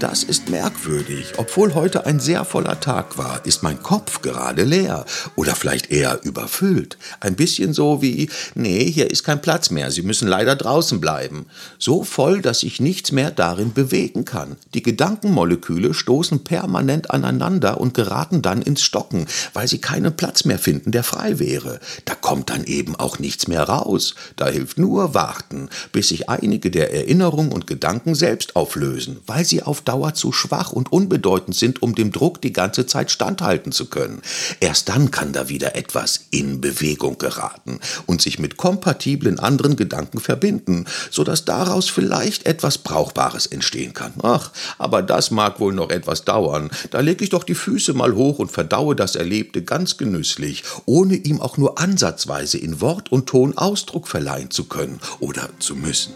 Das ist merkwürdig. Obwohl heute ein sehr voller Tag war, ist mein Kopf gerade leer oder vielleicht eher überfüllt. Ein bisschen so wie, nee, hier ist kein Platz mehr, Sie müssen leider draußen bleiben. So voll, dass ich nichts mehr darin bewegen kann. Die Gedankenmoleküle stoßen permanent aneinander und geraten dann ins Stocken, weil sie keinen Platz mehr finden, der frei wäre. Da kommt dann eben auch nichts mehr raus. Da hilft nur warten, bis sich einige der Erinnerungen und Gedanken selbst auflösen, weil sie auf Dauer zu schwach und unbedeutend sind, um dem Druck die ganze Zeit standhalten zu können. Erst dann kann da wieder etwas in Bewegung geraten und sich mit kompatiblen anderen Gedanken verbinden, sodass daraus vielleicht etwas Brauchbares entstehen kann. Ach, aber das mag wohl noch etwas dauern. Da lege ich doch die Füße mal hoch und verdaue das Erlebte ganz genüsslich, ohne ihm auch nur ansatzweise in Wort und Ton Ausdruck verleihen zu können oder zu müssen.